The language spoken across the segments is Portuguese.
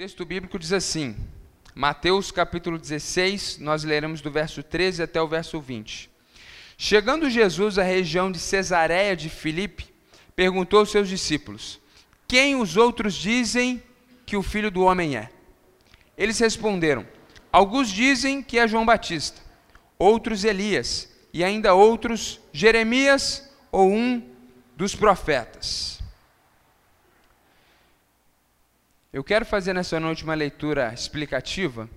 texto bíblico diz assim, Mateus capítulo 16, nós leremos do verso 13 até o verso 20. Chegando Jesus à região de Cesareia de Filipe, perguntou aos seus discípulos: Quem os outros dizem que o filho do homem é? Eles responderam: Alguns dizem que é João Batista, outros Elias, e ainda outros Jeremias ou um dos profetas. Eu quero fazer nessa noite uma leitura explicativa.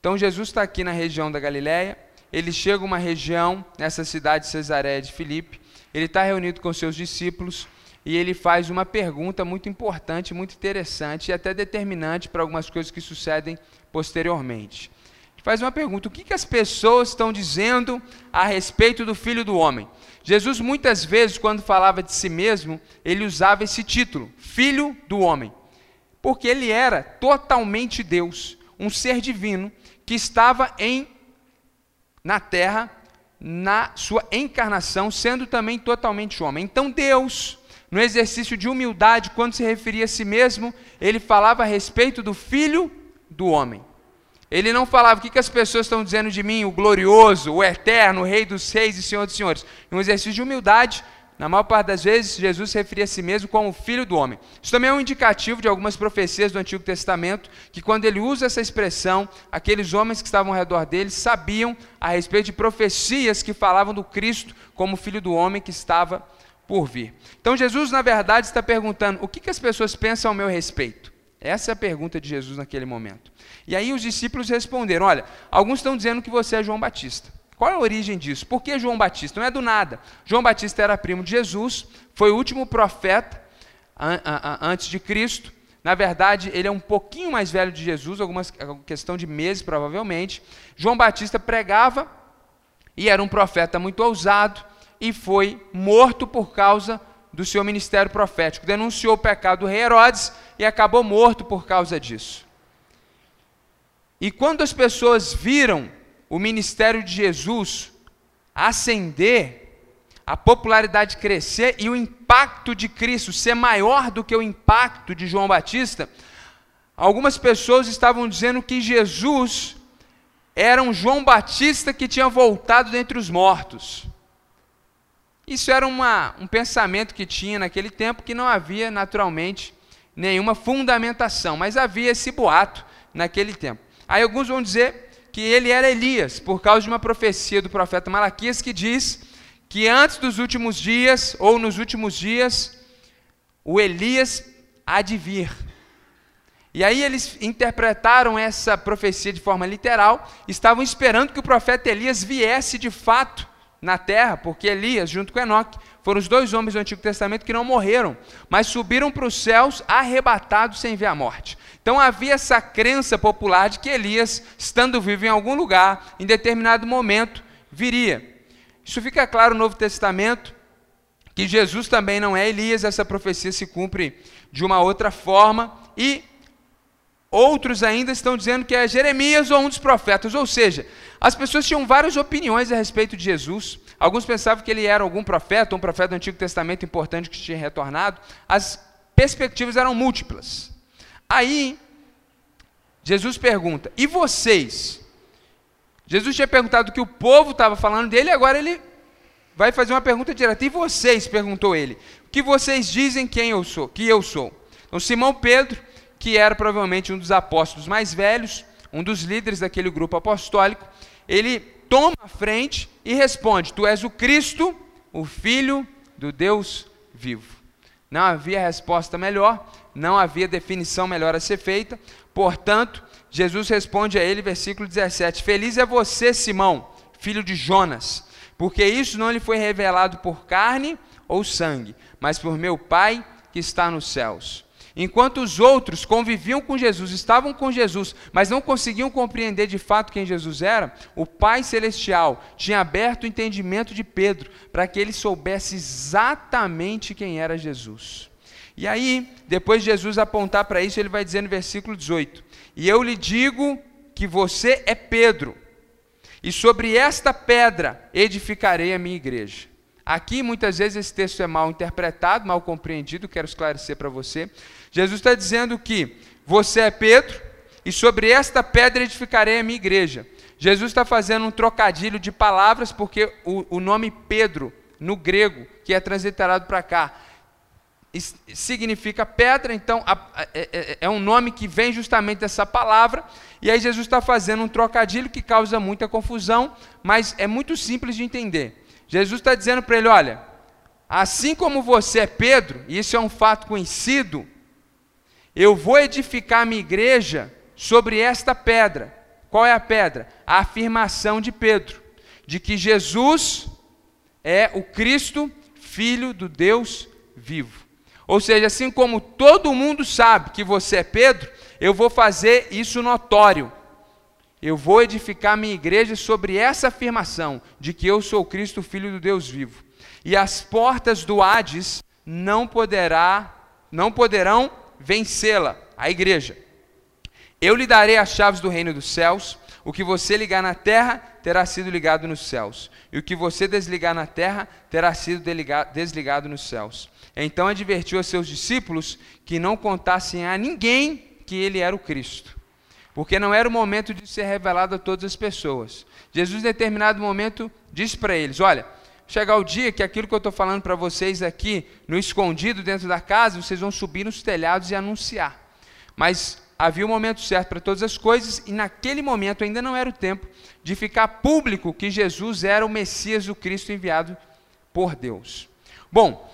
Então, Jesus está aqui na região da Galiléia. ele chega a uma região, nessa cidade de Cesareia de Filipe, ele está reunido com seus discípulos e ele faz uma pergunta muito importante, muito interessante e até determinante para algumas coisas que sucedem posteriormente. Ele faz uma pergunta: o que, que as pessoas estão dizendo a respeito do Filho do Homem? Jesus, muitas vezes, quando falava de si mesmo, ele usava esse título, Filho do Homem porque ele era totalmente Deus, um ser divino que estava em na terra na sua encarnação, sendo também totalmente homem. Então Deus, no exercício de humildade, quando se referia a si mesmo, ele falava a respeito do filho do homem. Ele não falava o que, as pessoas estão dizendo de mim, o glorioso, o eterno, o rei dos reis e senhor dos senhores. Um exercício de humildade, na maior parte das vezes, Jesus se referia a si mesmo como filho do homem. Isso também é um indicativo de algumas profecias do Antigo Testamento, que quando ele usa essa expressão, aqueles homens que estavam ao redor dele sabiam a respeito de profecias que falavam do Cristo como filho do homem que estava por vir. Então Jesus, na verdade, está perguntando: o que, que as pessoas pensam ao meu respeito? Essa é a pergunta de Jesus naquele momento. E aí os discípulos responderam: olha, alguns estão dizendo que você é João Batista. Qual é a origem disso? Por que João Batista? Não é do nada. João Batista era primo de Jesus, foi o último profeta antes de Cristo. Na verdade, ele é um pouquinho mais velho de Jesus, alguma questão de meses provavelmente. João Batista pregava e era um profeta muito ousado e foi morto por causa do seu ministério profético. Denunciou o pecado do rei Herodes e acabou morto por causa disso. E quando as pessoas viram o ministério de Jesus ascender, a popularidade crescer e o impacto de Cristo ser maior do que o impacto de João Batista, algumas pessoas estavam dizendo que Jesus era um João Batista que tinha voltado dentre os mortos. Isso era uma, um pensamento que tinha naquele tempo que não havia naturalmente nenhuma fundamentação, mas havia esse boato naquele tempo. Aí alguns vão dizer que ele era Elias, por causa de uma profecia do profeta Malaquias que diz que antes dos últimos dias, ou nos últimos dias, o Elias há de vir. E aí eles interpretaram essa profecia de forma literal, estavam esperando que o profeta Elias viesse de fato na terra, porque Elias, junto com Enoque, foram os dois homens do Antigo Testamento que não morreram, mas subiram para os céus arrebatados sem ver a morte. Então havia essa crença popular de que Elias, estando vivo em algum lugar, em determinado momento, viria. Isso fica claro no Novo Testamento, que Jesus também não é Elias, essa profecia se cumpre de uma outra forma, e outros ainda estão dizendo que é Jeremias ou um dos profetas, ou seja, as pessoas tinham várias opiniões a respeito de Jesus. Alguns pensavam que ele era algum profeta, um profeta do Antigo Testamento importante que tinha retornado. As perspectivas eram múltiplas. Aí, Jesus pergunta: e vocês? Jesus tinha perguntado o que o povo estava falando dele, agora ele vai fazer uma pergunta direta. E vocês? perguntou ele. O que vocês dizem quem eu sou? Que eu sou? Então, Simão Pedro, que era provavelmente um dos apóstolos mais velhos, um dos líderes daquele grupo apostólico, ele toma a frente e responde: Tu és o Cristo, o Filho do Deus vivo. Não havia resposta melhor, não havia definição melhor a ser feita. Portanto, Jesus responde a ele, versículo 17: Feliz é você, Simão, filho de Jonas, porque isso não lhe foi revelado por carne ou sangue, mas por meu Pai que está nos céus. Enquanto os outros conviviam com Jesus, estavam com Jesus, mas não conseguiam compreender de fato quem Jesus era, o Pai Celestial tinha aberto o entendimento de Pedro para que ele soubesse exatamente quem era Jesus. E aí, depois de Jesus apontar para isso, ele vai dizer no versículo 18: E eu lhe digo que você é Pedro, e sobre esta pedra edificarei a minha igreja. Aqui, muitas vezes, esse texto é mal interpretado, mal compreendido, quero esclarecer para você. Jesus está dizendo que você é Pedro, e sobre esta pedra edificarei a minha igreja. Jesus está fazendo um trocadilho de palavras, porque o, o nome Pedro, no grego, que é transliterado para cá, significa pedra, então é, é, é um nome que vem justamente dessa palavra, e aí Jesus está fazendo um trocadilho que causa muita confusão, mas é muito simples de entender. Jesus está dizendo para ele: olha, assim como você é Pedro, e isso é um fato conhecido, eu vou edificar a minha igreja sobre esta pedra. Qual é a pedra? A afirmação de Pedro, de que Jesus é o Cristo, Filho do Deus vivo. Ou seja, assim como todo mundo sabe que você é Pedro, eu vou fazer isso notório. Eu vou edificar minha igreja sobre essa afirmação de que eu sou Cristo, filho do Deus vivo. E as portas do Hades não poderá, não poderão vencê-la, a igreja. Eu lhe darei as chaves do reino dos céus. O que você ligar na terra terá sido ligado nos céus, e o que você desligar na terra terá sido desligado nos céus. Então advertiu a seus discípulos que não contassem a ninguém que ele era o Cristo, porque não era o momento de ser revelado a todas as pessoas. Jesus, em determinado momento, disse para eles: Olha, chegar o dia que aquilo que eu estou falando para vocês aqui, no escondido dentro da casa, vocês vão subir nos telhados e anunciar. Mas havia o um momento certo para todas as coisas, e naquele momento ainda não era o tempo de ficar público que Jesus era o Messias, o Cristo enviado por Deus. Bom,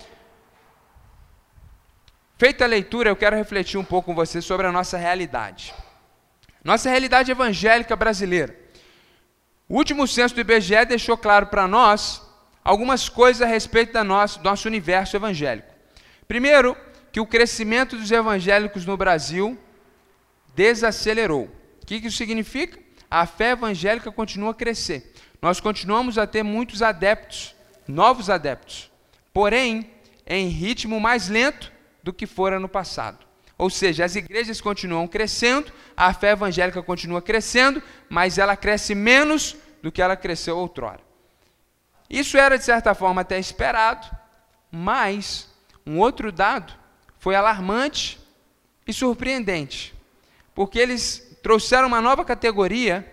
feita a leitura, eu quero refletir um pouco com você sobre a nossa realidade. Nossa realidade evangélica brasileira. O último censo do IBGE deixou claro para nós algumas coisas a respeito da nosso, do nosso universo evangélico. Primeiro, que o crescimento dos evangélicos no Brasil desacelerou. O que isso significa? A fé evangélica continua a crescer. Nós continuamos a ter muitos adeptos, novos adeptos, porém em ritmo mais lento do que fora no passado. Ou seja, as igrejas continuam crescendo, a fé evangélica continua crescendo, mas ela cresce menos do que ela cresceu outrora. Isso era, de certa forma, até esperado, mas um outro dado foi alarmante e surpreendente porque eles trouxeram uma nova categoria,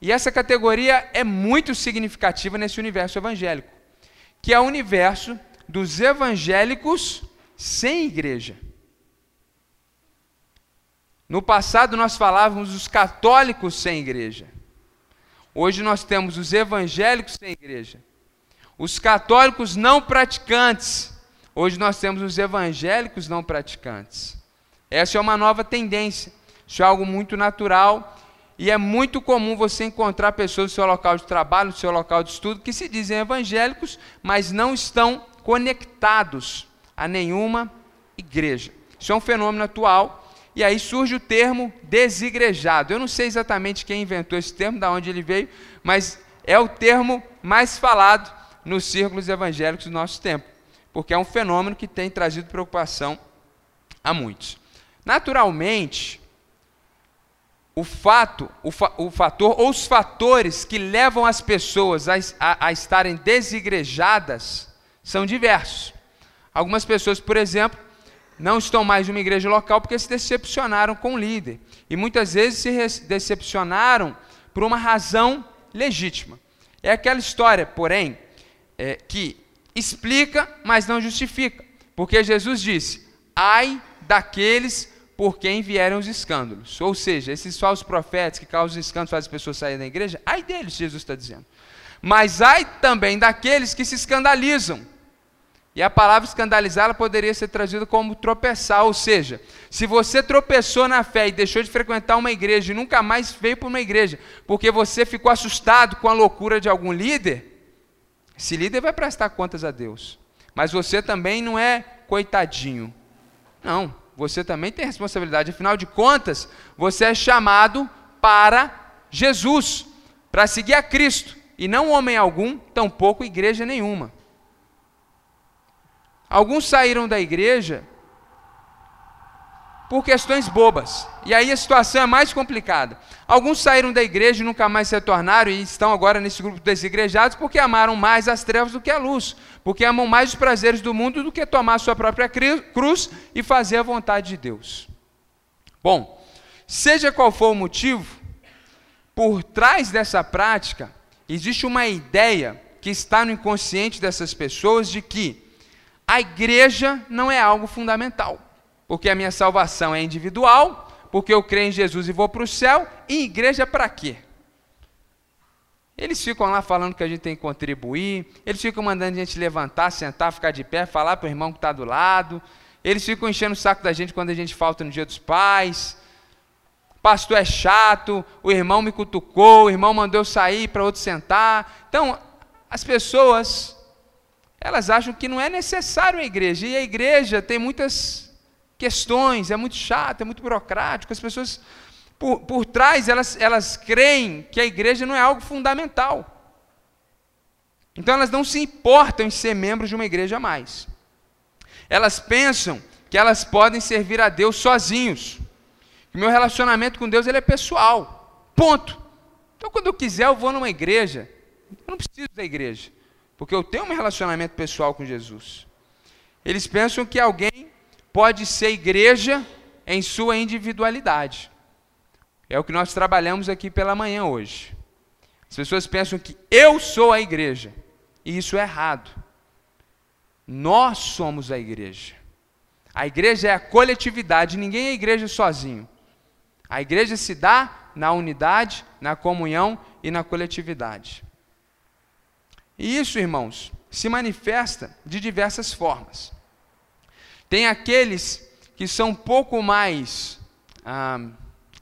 e essa categoria é muito significativa nesse universo evangélico, que é o universo dos evangélicos sem igreja. No passado nós falávamos dos católicos sem igreja. Hoje nós temos os evangélicos sem igreja. Os católicos não praticantes. Hoje nós temos os evangélicos não praticantes. Essa é uma nova tendência. Isso é algo muito natural e é muito comum você encontrar pessoas no seu local de trabalho, no seu local de estudo, que se dizem evangélicos, mas não estão conectados a nenhuma igreja. Isso é um fenômeno atual. E aí surge o termo desigrejado. Eu não sei exatamente quem inventou esse termo, de onde ele veio, mas é o termo mais falado nos círculos evangélicos do nosso tempo, porque é um fenômeno que tem trazido preocupação a muitos. Naturalmente, o fato, o, fa, o, fator ou os fatores que levam as pessoas a, a, a estarem desigrejadas são diversos. Algumas pessoas, por exemplo, não estão mais em uma igreja local porque se decepcionaram com o líder. E muitas vezes se decepcionaram por uma razão legítima. É aquela história, porém, é, que explica, mas não justifica. Porque Jesus disse: ai daqueles por quem vieram os escândalos. Ou seja, esses falsos profetas que causam escândalos, fazem as pessoas saírem da igreja, ai deles, Jesus está dizendo. Mas ai também daqueles que se escandalizam. E a palavra escandalizar ela poderia ser traduzida como tropeçar, ou seja, se você tropeçou na fé e deixou de frequentar uma igreja e nunca mais veio para uma igreja, porque você ficou assustado com a loucura de algum líder, esse líder vai prestar contas a Deus. Mas você também não é coitadinho. Não, você também tem responsabilidade. Afinal de contas, você é chamado para Jesus, para seguir a Cristo, e não homem algum, tampouco igreja nenhuma. Alguns saíram da igreja por questões bobas. E aí a situação é mais complicada. Alguns saíram da igreja e nunca mais se retornaram e estão agora nesse grupo desigrejados porque amaram mais as trevas do que a luz, porque amam mais os prazeres do mundo do que tomar a sua própria cruz e fazer a vontade de Deus. Bom, Seja qual for o motivo, por trás dessa prática existe uma ideia que está no inconsciente dessas pessoas de que a igreja não é algo fundamental, porque a minha salvação é individual, porque eu creio em Jesus e vou para o céu, e igreja para quê? Eles ficam lá falando que a gente tem que contribuir, eles ficam mandando a gente levantar, sentar, ficar de pé, falar para o irmão que está do lado, eles ficam enchendo o saco da gente quando a gente falta no dia dos pais. Pastor é chato, o irmão me cutucou, o irmão mandou eu sair para outro sentar. Então, as pessoas, elas acham que não é necessário a igreja, e a igreja tem muitas questões, é muito chato, é muito burocrático, as pessoas por, por trás, elas, elas creem que a igreja não é algo fundamental. Então elas não se importam em ser membros de uma igreja mais. Elas pensam que elas podem servir a Deus sozinhos. Que meu relacionamento com Deus ele é pessoal. Ponto. Então quando eu quiser eu vou numa igreja. Eu não preciso da igreja, porque eu tenho um relacionamento pessoal com Jesus. Eles pensam que alguém pode ser igreja em sua individualidade. É o que nós trabalhamos aqui pela manhã hoje. As pessoas pensam que eu sou a igreja, e isso é errado. Nós somos a igreja. A igreja é a coletividade, ninguém é igreja sozinho. A igreja se dá na unidade, na comunhão e na coletividade. E isso, irmãos, se manifesta de diversas formas. Tem aqueles que são pouco mais. Ah,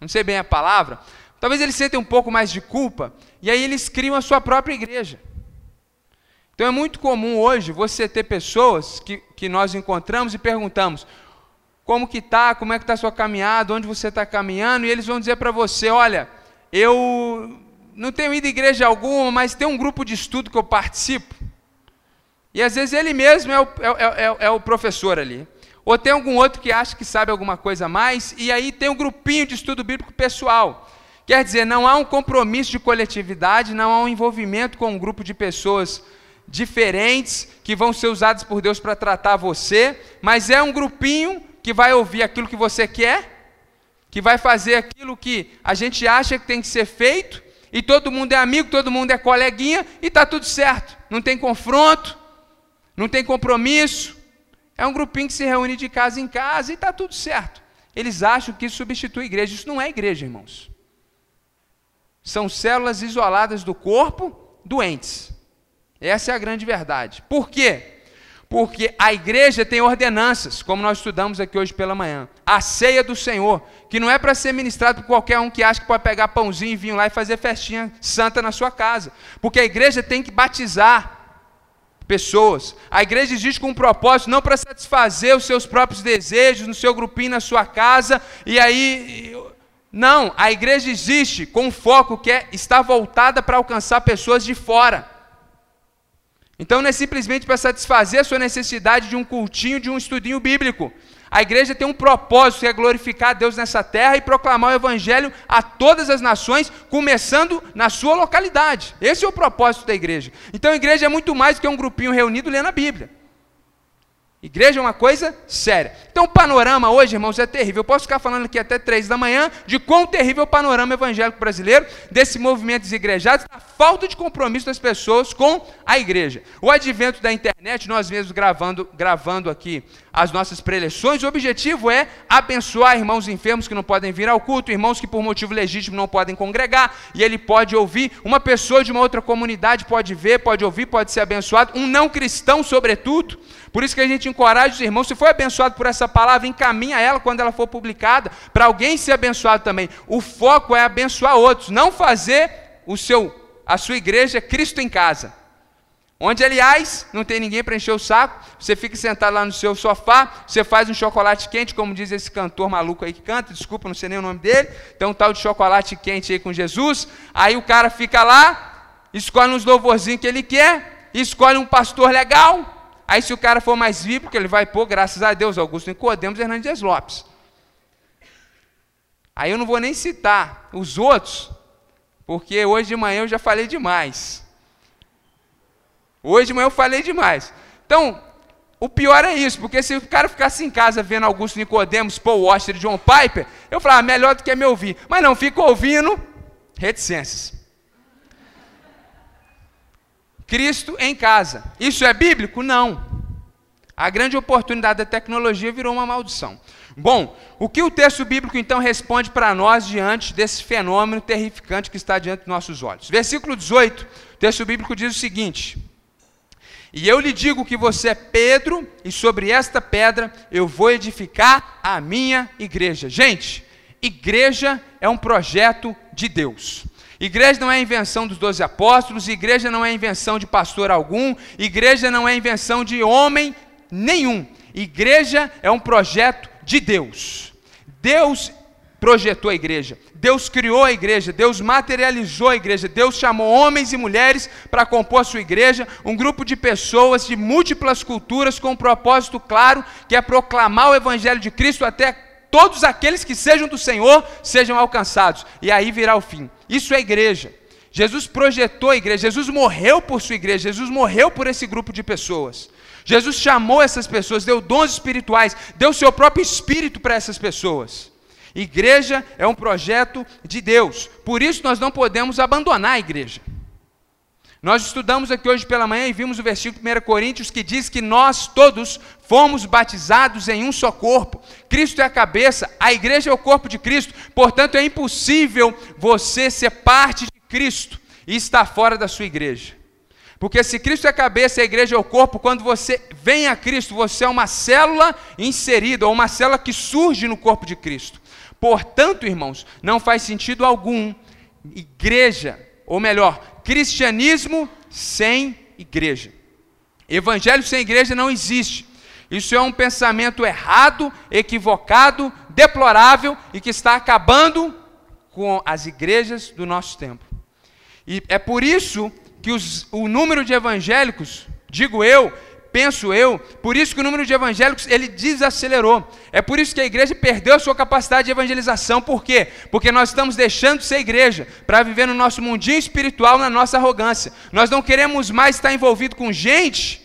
não sei bem a palavra, talvez eles sentem um pouco mais de culpa, e aí eles criam a sua própria igreja. Então é muito comum hoje você ter pessoas que, que nós encontramos e perguntamos, como que está, como é que está a sua caminhada, onde você está caminhando, e eles vão dizer para você, olha, eu não tenho ido à igreja alguma, mas tem um grupo de estudo que eu participo, e às vezes ele mesmo é o, é, é, é, é o professor ali. Ou tem algum outro que acha que sabe alguma coisa a mais, e aí tem um grupinho de estudo bíblico pessoal. Quer dizer, não há um compromisso de coletividade, não há um envolvimento com um grupo de pessoas diferentes que vão ser usadas por Deus para tratar você, mas é um grupinho que vai ouvir aquilo que você quer, que vai fazer aquilo que a gente acha que tem que ser feito, e todo mundo é amigo, todo mundo é coleguinha, e está tudo certo. Não tem confronto, não tem compromisso, é um grupinho que se reúne de casa em casa e está tudo certo. Eles acham que isso substitui igreja. Isso não é igreja, irmãos. São células isoladas do corpo, doentes. Essa é a grande verdade. Por quê? Porque a igreja tem ordenanças, como nós estudamos aqui hoje pela manhã. A ceia do Senhor, que não é para ser ministrado por qualquer um que acha que pode pegar pãozinho e vir lá e fazer festinha santa na sua casa. Porque a igreja tem que batizar pessoas. A igreja existe com um propósito, não para satisfazer os seus próprios desejos, no seu grupinho, na sua casa, e aí. Não, a igreja existe com um foco que é estar voltada para alcançar pessoas de fora. Então não é simplesmente para satisfazer a sua necessidade de um cultinho, de um estudinho bíblico. A igreja tem um propósito, que é glorificar a Deus nessa terra e proclamar o evangelho a todas as nações, começando na sua localidade. Esse é o propósito da igreja. Então a igreja é muito mais do que um grupinho reunido lendo a Bíblia. Igreja é uma coisa séria. Então o panorama hoje, irmãos, é terrível. Eu posso ficar falando aqui até três da manhã de quão terrível é o panorama evangélico brasileiro, desse movimento desigrejados, da falta de compromisso das pessoas com a igreja. O advento da internet, nós mesmos gravando, gravando aqui as nossas preleções, o objetivo é abençoar irmãos enfermos que não podem vir ao culto, irmãos que por motivo legítimo não podem congregar, e ele pode ouvir, uma pessoa de uma outra comunidade pode ver, pode ouvir, pode ser abençoado, um não cristão, sobretudo por isso que a gente encoraja os irmãos, se for abençoado por essa palavra, encaminha ela quando ela for publicada, para alguém ser abençoado também. O foco é abençoar outros, não fazer o seu, a sua igreja Cristo em casa. Onde, aliás, não tem ninguém para encher o saco, você fica sentado lá no seu sofá, você faz um chocolate quente, como diz esse cantor maluco aí que canta, desculpa, não sei nem o nome dele, tem um tal de chocolate quente aí com Jesus, aí o cara fica lá, escolhe uns louvorzinhos que ele quer, escolhe um pastor legal, Aí, se o cara for mais que ele vai pôr, graças a Deus, Augusto Nicodemos Hernandes Lopes. Aí eu não vou nem citar os outros, porque hoje de manhã eu já falei demais. Hoje de manhã eu falei demais. Então, O pior é isso, porque se o cara ficasse em casa vendo Augusto Nicodemos, Paul Washer e John Piper, eu falava, ah, melhor do que me ouvir. Mas não, fica ouvindo reticências. Cristo em casa. Isso é bíblico? Não. A grande oportunidade da tecnologia virou uma maldição. Bom, o que o texto bíblico então responde para nós diante desse fenômeno terrificante que está diante dos nossos olhos? Versículo 18, o texto bíblico diz o seguinte: E eu lhe digo que você é Pedro, e sobre esta pedra eu vou edificar a minha igreja. Gente, igreja é um projeto de Deus. Igreja não é invenção dos doze apóstolos, igreja não é invenção de pastor algum, igreja não é invenção de homem nenhum. Igreja é um projeto de Deus. Deus projetou a igreja, Deus criou a igreja, Deus materializou a igreja, Deus chamou homens e mulheres para compor a sua igreja, um grupo de pessoas de múltiplas culturas com um propósito claro, que é proclamar o evangelho de Cristo até todos aqueles que sejam do Senhor sejam alcançados, e aí virá o fim. Isso é igreja. Jesus projetou a igreja, Jesus morreu por sua igreja, Jesus morreu por esse grupo de pessoas. Jesus chamou essas pessoas, deu dons espirituais, deu seu próprio espírito para essas pessoas. Igreja é um projeto de Deus, por isso nós não podemos abandonar a igreja. Nós estudamos aqui hoje pela manhã e vimos o versículo 1 Coríntios que diz que nós todos fomos batizados em um só corpo. Cristo é a cabeça, a igreja é o corpo de Cristo, portanto é impossível você ser parte de Cristo e estar fora da sua igreja. Porque se Cristo é a cabeça e a igreja é o corpo, quando você vem a Cristo, você é uma célula inserida, ou uma célula que surge no corpo de Cristo. Portanto, irmãos, não faz sentido algum igreja, ou melhor, cristianismo sem igreja. Evangelho sem igreja não existe. Isso é um pensamento errado, equivocado, deplorável e que está acabando com as igrejas do nosso tempo. E é por isso que os, o número de evangélicos, digo eu, penso eu, por isso que o número de evangélicos ele desacelerou. É por isso que a igreja perdeu a sua capacidade de evangelização. Por quê? Porque nós estamos deixando de ser igreja para viver no nosso mundinho espiritual, na nossa arrogância. Nós não queremos mais estar envolvido com gente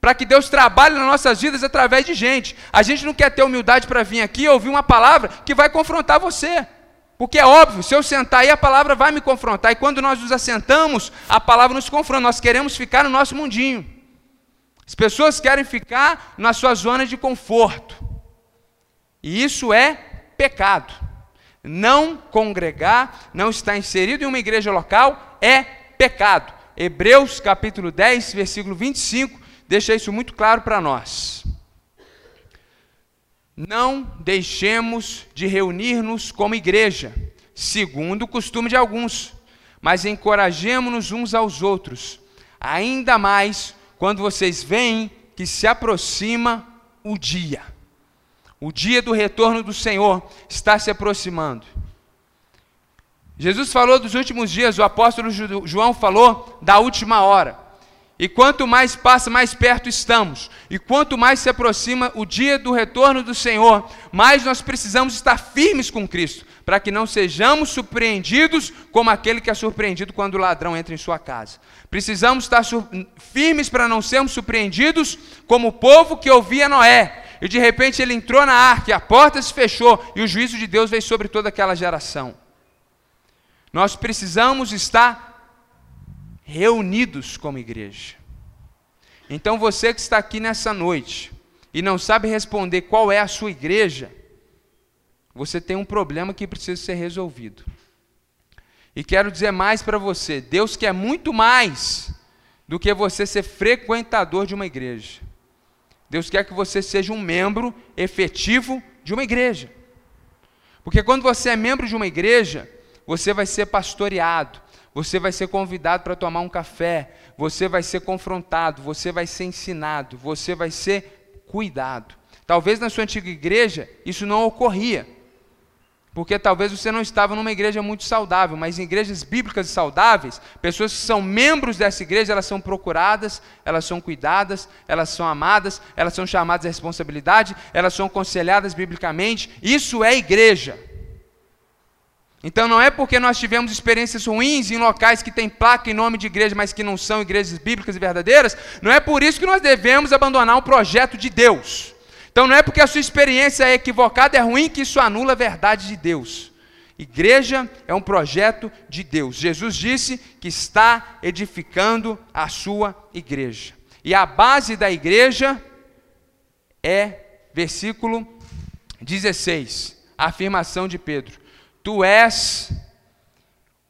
para que Deus trabalhe nas nossas vidas através de gente. A gente não quer ter humildade para vir aqui e ouvir uma palavra que vai confrontar você. Porque é óbvio, se eu sentar aí, a palavra vai me confrontar. E quando nós nos assentamos, a palavra nos confronta. Nós queremos ficar no nosso mundinho. As pessoas querem ficar na sua zona de conforto. E isso é pecado. Não congregar, não estar inserido em uma igreja local é pecado. Hebreus capítulo 10, versículo 25, deixa isso muito claro para nós. Não deixemos de reunir-nos como igreja, segundo o costume de alguns, mas encorajemos-nos uns aos outros, ainda mais quando vocês veem que se aproxima o dia. O dia do retorno do Senhor está se aproximando. Jesus falou dos últimos dias, o apóstolo João falou da última hora. E quanto mais passa, mais perto estamos. E quanto mais se aproxima o dia do retorno do Senhor, mais nós precisamos estar firmes com Cristo, para que não sejamos surpreendidos como aquele que é surpreendido quando o ladrão entra em sua casa. Precisamos estar firmes para não sermos surpreendidos como o povo que ouvia Noé. E de repente ele entrou na arca, a porta se fechou, e o juízo de Deus veio sobre toda aquela geração. Nós precisamos estar reunidos como igreja. Então você que está aqui nessa noite e não sabe responder qual é a sua igreja, você tem um problema que precisa ser resolvido. E quero dizer mais para você: Deus quer muito mais do que você ser frequentador de uma igreja. Deus quer que você seja um membro efetivo de uma igreja. Porque quando você é membro de uma igreja, você vai ser pastoreado, você vai ser convidado para tomar um café, você vai ser confrontado, você vai ser ensinado, você vai ser cuidado. Talvez na sua antiga igreja isso não ocorria, porque talvez você não estava numa igreja muito saudável, mas em igrejas bíblicas e saudáveis, pessoas que são membros dessa igreja, elas são procuradas, elas são cuidadas, elas são amadas, elas são chamadas à responsabilidade, elas são aconselhadas biblicamente. Isso é igreja. Então não é porque nós tivemos experiências ruins em locais que têm placa em nome de igreja, mas que não são igrejas bíblicas e verdadeiras, não é por isso que nós devemos abandonar o projeto de Deus. Então não é porque a sua experiência é equivocada, é ruim, que isso anula a verdade de Deus. Igreja é um projeto de Deus. Jesus disse que está edificando a sua igreja. E a base da igreja é versículo 16, a afirmação de Pedro: Tu és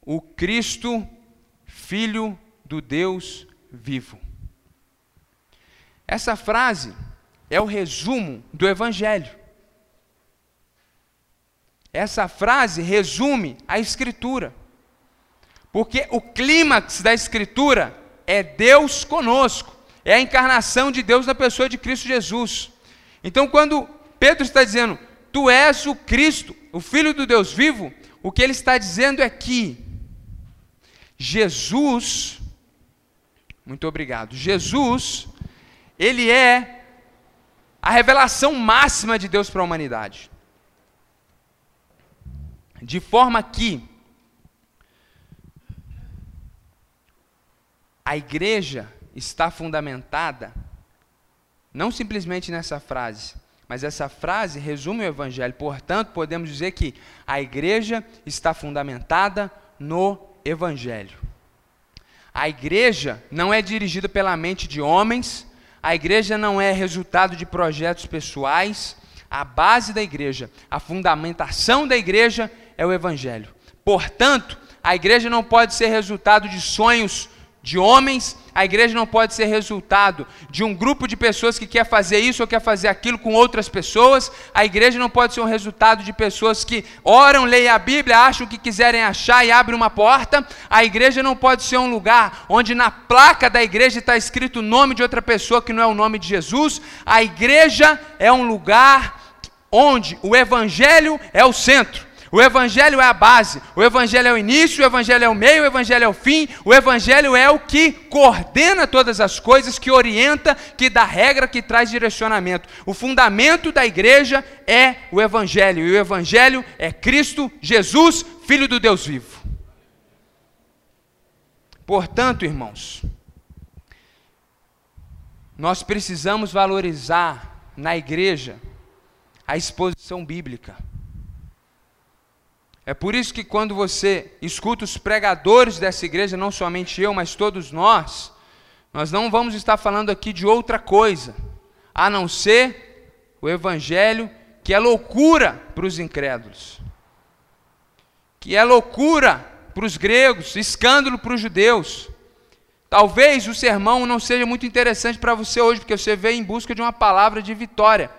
o Cristo, Filho do Deus vivo. Essa frase é o resumo do Evangelho. Essa frase resume a Escritura. Porque o clímax da Escritura é Deus conosco, é a encarnação de Deus na pessoa de Cristo Jesus. Então, quando Pedro está dizendo, Tu és o Cristo, o Filho do Deus vivo, o que ele está dizendo é que Jesus, muito obrigado, Jesus, ele é a revelação máxima de Deus para a humanidade. De forma que a igreja está fundamentada não simplesmente nessa frase, mas essa frase resume o Evangelho. Portanto, podemos dizer que a igreja está fundamentada no Evangelho. A igreja não é dirigida pela mente de homens, a igreja não é resultado de projetos pessoais. A base da igreja, a fundamentação da igreja é o Evangelho. Portanto, a igreja não pode ser resultado de sonhos de homens, a igreja não pode ser resultado de um grupo de pessoas que quer fazer isso ou quer fazer aquilo com outras pessoas. A igreja não pode ser um resultado de pessoas que oram, leem a Bíblia, acham o que quiserem achar e abrem uma porta. A igreja não pode ser um lugar onde na placa da igreja está escrito o nome de outra pessoa que não é o nome de Jesus. A igreja é um lugar onde o evangelho é o centro. O Evangelho é a base, o Evangelho é o início, o Evangelho é o meio, o Evangelho é o fim, o Evangelho é o que coordena todas as coisas, que orienta, que dá regra, que traz direcionamento. O fundamento da igreja é o Evangelho, e o Evangelho é Cristo Jesus, Filho do Deus vivo. Portanto, irmãos, nós precisamos valorizar na igreja a exposição bíblica. É por isso que quando você escuta os pregadores dessa igreja, não somente eu, mas todos nós, nós não vamos estar falando aqui de outra coisa, a não ser o evangelho que é loucura para os incrédulos, que é loucura para os gregos, escândalo para os judeus. Talvez o sermão não seja muito interessante para você hoje, porque você veio em busca de uma palavra de vitória.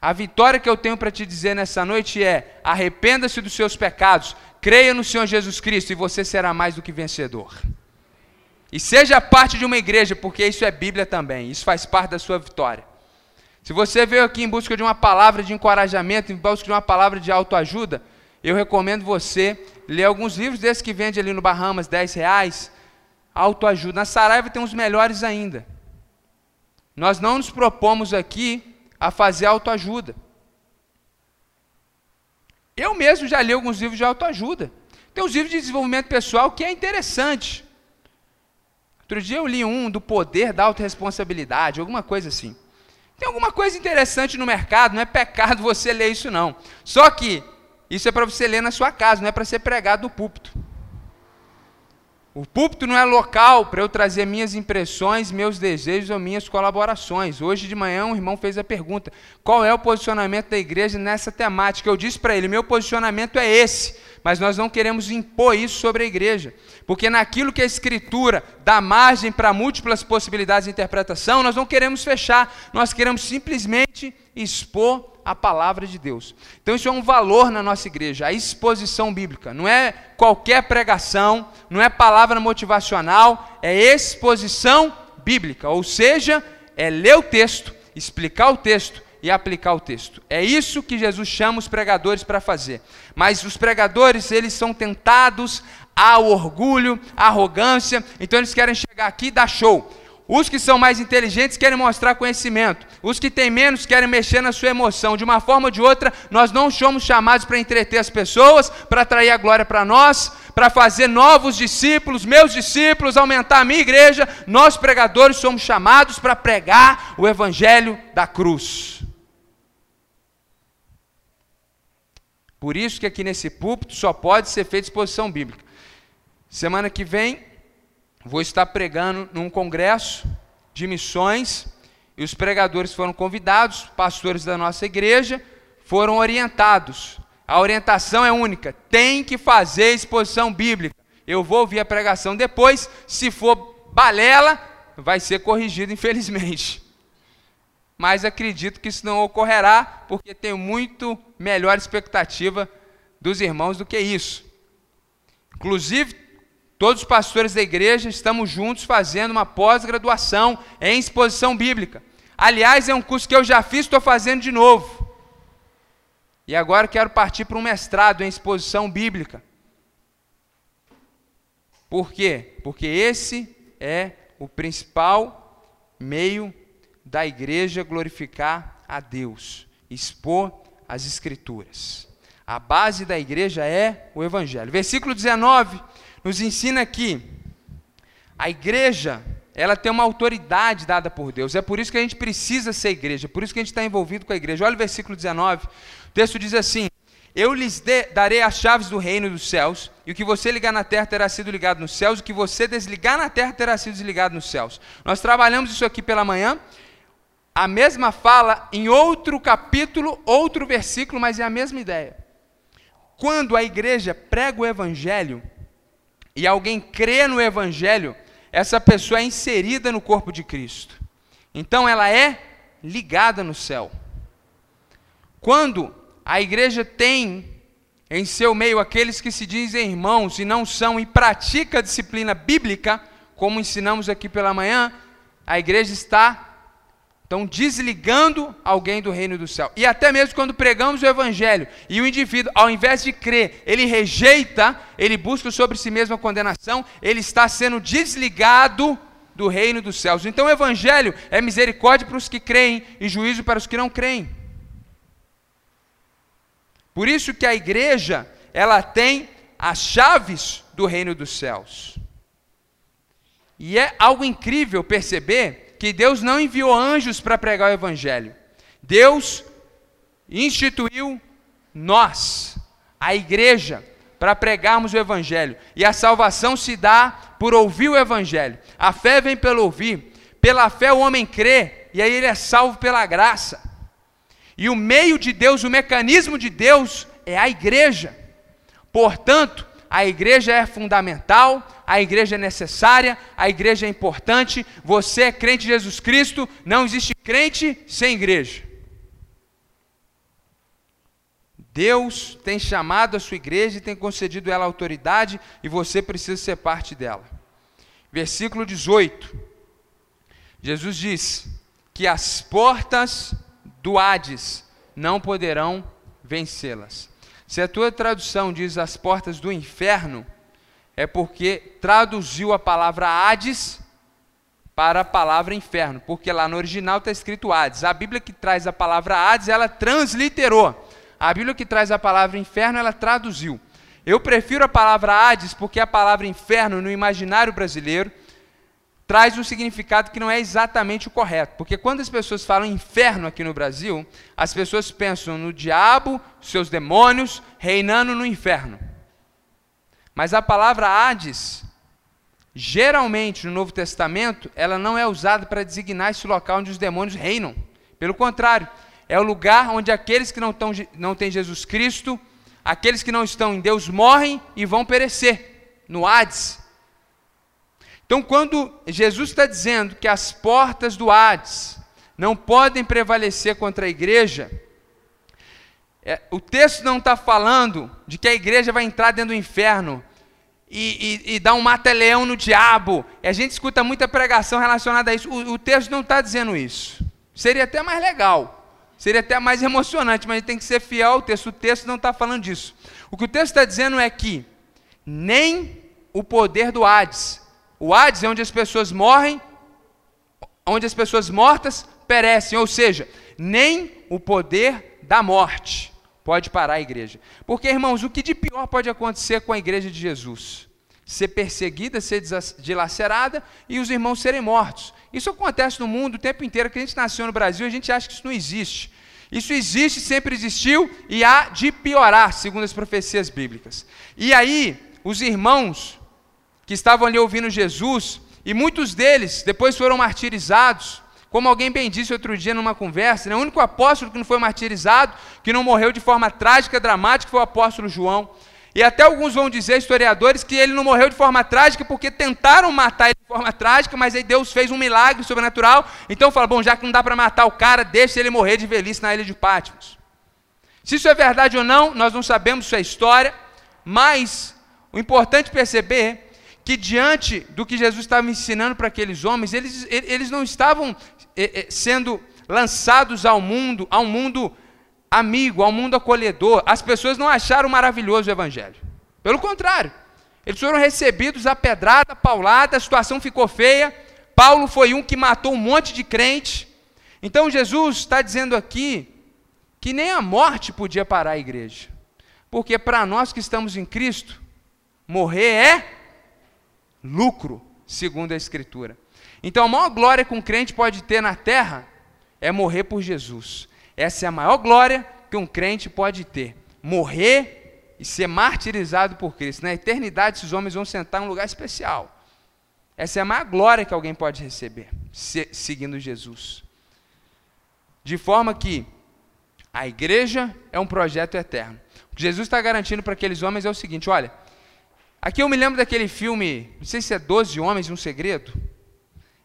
A vitória que eu tenho para te dizer nessa noite é: arrependa-se dos seus pecados, creia no Senhor Jesus Cristo e você será mais do que vencedor. E seja parte de uma igreja, porque isso é Bíblia também, isso faz parte da sua vitória. Se você veio aqui em busca de uma palavra de encorajamento, em busca de uma palavra de autoajuda, eu recomendo você ler alguns livros desses que vende ali no Bahamas, 10 reais, autoajuda. Na Saraiva tem uns melhores ainda. Nós não nos propomos aqui a fazer autoajuda. Eu mesmo já li alguns livros de autoajuda. Tem uns livros de desenvolvimento pessoal que é interessante. Outro dia eu li um do poder da autorresponsabilidade, alguma coisa assim. Tem alguma coisa interessante no mercado, não é pecado você ler isso não. Só que isso é para você ler na sua casa, não é para ser pregado no púlpito. O púlpito não é local para eu trazer minhas impressões, meus desejos ou minhas colaborações. Hoje de manhã um irmão fez a pergunta: qual é o posicionamento da igreja nessa temática? Eu disse para ele: meu posicionamento é esse, mas nós não queremos impor isso sobre a igreja, porque naquilo que a Escritura dá margem para múltiplas possibilidades de interpretação, nós não queremos fechar, nós queremos simplesmente expor a palavra de Deus. Então isso é um valor na nossa igreja, a exposição bíblica. Não é qualquer pregação, não é palavra motivacional, é exposição bíblica, ou seja, é ler o texto, explicar o texto e aplicar o texto. É isso que Jesus chama os pregadores para fazer. Mas os pregadores, eles são tentados ao orgulho, à arrogância, então eles querem chegar aqui e dar show. Os que são mais inteligentes querem mostrar conhecimento. Os que têm menos querem mexer na sua emoção. De uma forma ou de outra, nós não somos chamados para entreter as pessoas, para atrair a glória para nós, para fazer novos discípulos, meus discípulos, aumentar a minha igreja. Nós, pregadores, somos chamados para pregar o evangelho da cruz. Por isso que aqui nesse púlpito só pode ser feita exposição bíblica. Semana que vem vou estar pregando num congresso de missões e os pregadores foram convidados, pastores da nossa igreja foram orientados. A orientação é única: tem que fazer exposição bíblica. Eu vou ouvir a pregação depois, se for balela, vai ser corrigido, infelizmente. Mas acredito que isso não ocorrerá, porque tenho muito melhor expectativa dos irmãos do que isso. Inclusive, Todos os pastores da igreja estamos juntos fazendo uma pós-graduação em exposição bíblica. Aliás, é um curso que eu já fiz, estou fazendo de novo. E agora quero partir para um mestrado em exposição bíblica. Por quê? Porque esse é o principal meio da igreja glorificar a Deus, expor as Escrituras. A base da igreja é o Evangelho. Versículo 19 nos ensina que a igreja, ela tem uma autoridade dada por Deus. É por isso que a gente precisa ser igreja, por isso que a gente está envolvido com a igreja. Olha o versículo 19. O texto diz assim: Eu lhes darei as chaves do reino dos céus, e o que você ligar na terra terá sido ligado nos céus, e o que você desligar na terra terá sido desligado nos céus. Nós trabalhamos isso aqui pela manhã. A mesma fala em outro capítulo, outro versículo, mas é a mesma ideia. Quando a igreja prega o evangelho, e alguém crê no Evangelho, essa pessoa é inserida no corpo de Cristo. Então ela é ligada no céu. Quando a igreja tem em seu meio aqueles que se dizem irmãos e não são e pratica a disciplina bíblica, como ensinamos aqui pela manhã, a igreja está Estão desligando alguém do reino do céu. E até mesmo quando pregamos o evangelho e o indivíduo, ao invés de crer, ele rejeita, ele busca sobre si mesmo a condenação, ele está sendo desligado do reino dos céus. Então o evangelho é misericórdia para os que creem e juízo para os que não creem. Por isso que a igreja, ela tem as chaves do reino dos céus. E é algo incrível perceber que Deus não enviou anjos para pregar o Evangelho. Deus instituiu nós, a igreja, para pregarmos o Evangelho. E a salvação se dá por ouvir o Evangelho. A fé vem pelo ouvir. Pela fé o homem crê, e aí ele é salvo pela graça. E o meio de Deus, o mecanismo de Deus é a igreja. Portanto, a igreja é fundamental, a igreja é necessária, a igreja é importante. Você é crente em Jesus Cristo, não existe crente sem igreja. Deus tem chamado a sua igreja e tem concedido ela autoridade e você precisa ser parte dela. Versículo 18. Jesus diz que as portas do Hades não poderão vencê-las. Se a tua tradução diz as portas do inferno, é porque traduziu a palavra Hades para a palavra inferno, porque lá no original está escrito Hades. A Bíblia que traz a palavra Hades, ela transliterou. A Bíblia que traz a palavra inferno, ela traduziu. Eu prefiro a palavra Hades porque a palavra inferno no imaginário brasileiro traz um significado que não é exatamente o correto. Porque quando as pessoas falam inferno aqui no Brasil, as pessoas pensam no diabo, seus demônios, reinando no inferno. Mas a palavra Hades, geralmente no Novo Testamento, ela não é usada para designar esse local onde os demônios reinam. Pelo contrário, é o lugar onde aqueles que não, tão, não têm Jesus Cristo, aqueles que não estão em Deus, morrem e vão perecer no Hades. Então, quando Jesus está dizendo que as portas do Hades não podem prevalecer contra a igreja, é, o texto não está falando de que a igreja vai entrar dentro do inferno e, e, e dar um mata-leão no diabo. E a gente escuta muita pregação relacionada a isso. O, o texto não está dizendo isso. Seria até mais legal, seria até mais emocionante, mas tem que ser fiel ao texto. O texto não está falando disso. O que o texto está dizendo é que nem o poder do Hades o Hades é onde as pessoas morrem onde as pessoas mortas perecem, ou seja, nem o poder da morte pode parar a igreja. Porque, irmãos, o que de pior pode acontecer com a igreja de Jesus? Ser perseguida, ser dilacerada e os irmãos serem mortos. Isso acontece no mundo o tempo inteiro, que a gente nasceu no Brasil, a gente acha que isso não existe. Isso existe, sempre existiu e há de piorar, segundo as profecias bíblicas. E aí, os irmãos que estavam ali ouvindo Jesus, e muitos deles depois foram martirizados, como alguém bem disse outro dia numa conversa, né? o único apóstolo que não foi martirizado, que não morreu de forma trágica, dramática, foi o apóstolo João. E até alguns vão dizer, historiadores, que ele não morreu de forma trágica porque tentaram matar ele de forma trágica, mas aí Deus fez um milagre sobrenatural. Então fala, bom, já que não dá para matar o cara, deixa ele morrer de velhice na ilha de Patmos. Se isso é verdade ou não, nós não sabemos sua história, mas o importante perceber que diante do que Jesus estava ensinando para aqueles homens, eles, eles não estavam sendo lançados ao mundo, ao mundo amigo, ao mundo acolhedor. As pessoas não acharam maravilhoso o Evangelho. Pelo contrário, eles foram recebidos a pedrada, paulada, a situação ficou feia. Paulo foi um que matou um monte de crente. Então Jesus está dizendo aqui que nem a morte podia parar a igreja. Porque para nós que estamos em Cristo, morrer é lucro, segundo a Escritura. Então, a maior glória que um crente pode ter na terra é morrer por Jesus. Essa é a maior glória que um crente pode ter. Morrer e ser martirizado por Cristo. Na eternidade, esses homens vão sentar em um lugar especial. Essa é a maior glória que alguém pode receber, seguindo Jesus. De forma que a igreja é um projeto eterno. O que Jesus está garantindo para aqueles homens é o seguinte: olha, aqui eu me lembro daquele filme, não sei se é Doze Homens e um Segredo.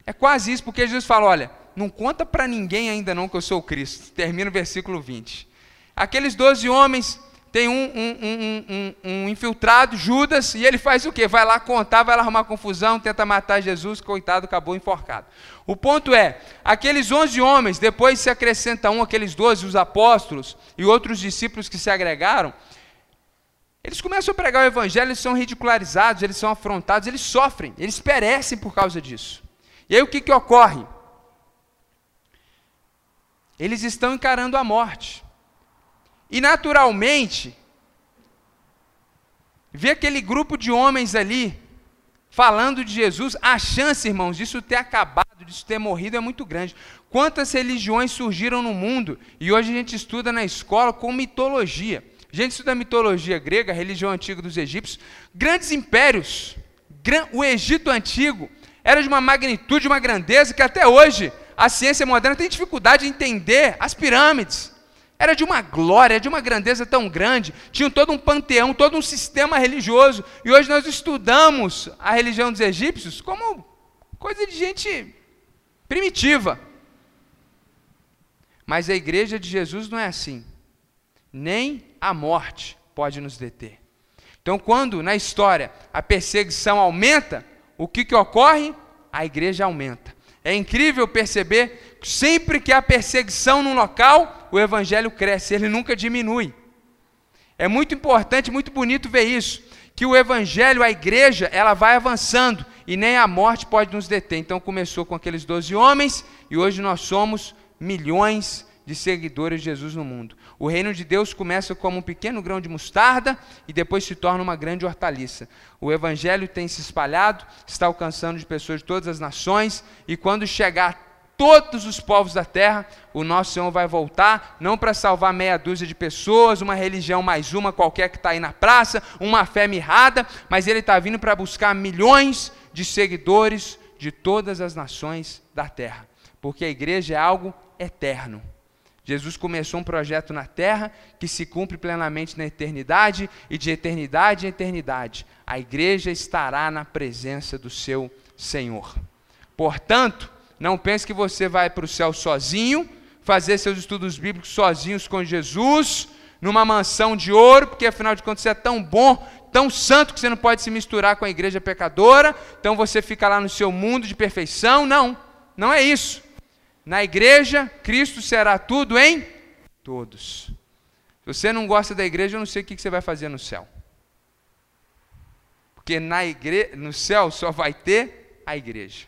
É quase isso, porque Jesus fala: olha, não conta para ninguém ainda não que eu sou o Cristo. Termina o versículo 20. Aqueles doze homens tem um, um, um, um, infiltrado, Judas, e ele faz o quê? Vai lá contar, vai lá arrumar confusão, tenta matar Jesus, coitado, acabou enforcado. O ponto é, aqueles onze homens, depois se acrescenta um, aqueles doze, os apóstolos e outros discípulos que se agregaram, eles começam a pregar o evangelho, eles são ridicularizados, eles são afrontados, eles sofrem, eles perecem por causa disso. E aí o que, que ocorre? Eles estão encarando a morte. E naturalmente, ver aquele grupo de homens ali falando de Jesus, a chance, irmãos, disso ter acabado, disso ter morrido é muito grande. Quantas religiões surgiram no mundo e hoje a gente estuda na escola com mitologia. Gente estuda mitologia grega, a religião antiga dos egípcios, grandes impérios. O Egito antigo era de uma magnitude, uma grandeza que até hoje a ciência moderna tem dificuldade de entender as pirâmides. Era de uma glória, de uma grandeza tão grande, tinham todo um panteão, todo um sistema religioso. E hoje nós estudamos a religião dos egípcios como coisa de gente primitiva. Mas a igreja de Jesus não é assim. Nem a morte pode nos deter. Então, quando na história a perseguição aumenta, o que, que ocorre? A igreja aumenta. É incrível perceber que sempre que há perseguição num local, o evangelho cresce, ele nunca diminui. É muito importante, muito bonito ver isso, que o evangelho, a igreja, ela vai avançando e nem a morte pode nos deter. Então começou com aqueles doze homens e hoje nós somos milhões de seguidores de Jesus no mundo. O reino de Deus começa como um pequeno grão de mostarda e depois se torna uma grande hortaliça. O evangelho tem se espalhado, está alcançando de pessoas de todas as nações e quando chegar todos os povos da terra, o nosso Senhor vai voltar, não para salvar meia dúzia de pessoas, uma religião mais uma qualquer que está aí na praça, uma fé mirrada, mas Ele está vindo para buscar milhões de seguidores de todas as nações da terra, porque a igreja é algo eterno. Jesus começou um projeto na terra que se cumpre plenamente na eternidade e de eternidade em eternidade. A igreja estará na presença do seu Senhor. Portanto, não pense que você vai para o céu sozinho, fazer seus estudos bíblicos sozinhos com Jesus, numa mansão de ouro, porque afinal de contas você é tão bom, tão santo que você não pode se misturar com a igreja pecadora, então você fica lá no seu mundo de perfeição. Não, não é isso. Na igreja, Cristo será tudo em todos. Se você não gosta da igreja, eu não sei o que você vai fazer no céu. Porque na igre... no céu só vai ter a igreja.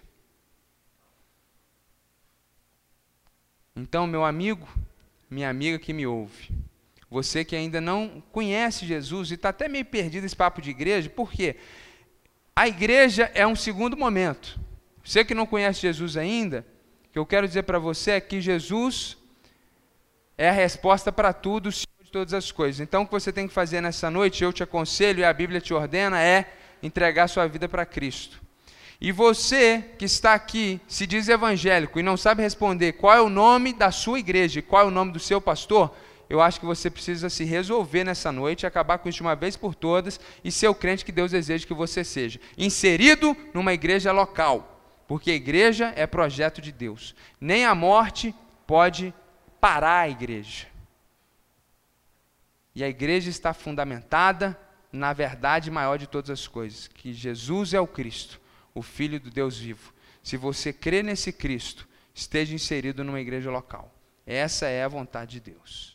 Então, meu amigo, minha amiga que me ouve, você que ainda não conhece Jesus e está até meio perdido esse papo de igreja, por quê? A igreja é um segundo momento. Você que não conhece Jesus ainda, que eu quero dizer para você é que Jesus é a resposta para tudo, o Senhor de todas as coisas. Então, o que você tem que fazer nessa noite, eu te aconselho e a Bíblia te ordena, é entregar sua vida para Cristo. E você que está aqui, se diz evangélico e não sabe responder qual é o nome da sua igreja, qual é o nome do seu pastor, eu acho que você precisa se resolver nessa noite, acabar com isso de uma vez por todas e ser o crente que Deus deseja que você seja. Inserido numa igreja local, porque a igreja é projeto de Deus. Nem a morte pode parar a igreja. E a igreja está fundamentada na verdade maior de todas as coisas, que Jesus é o Cristo o Filho do Deus vivo. Se você crê nesse Cristo, esteja inserido numa igreja local. Essa é a vontade de Deus.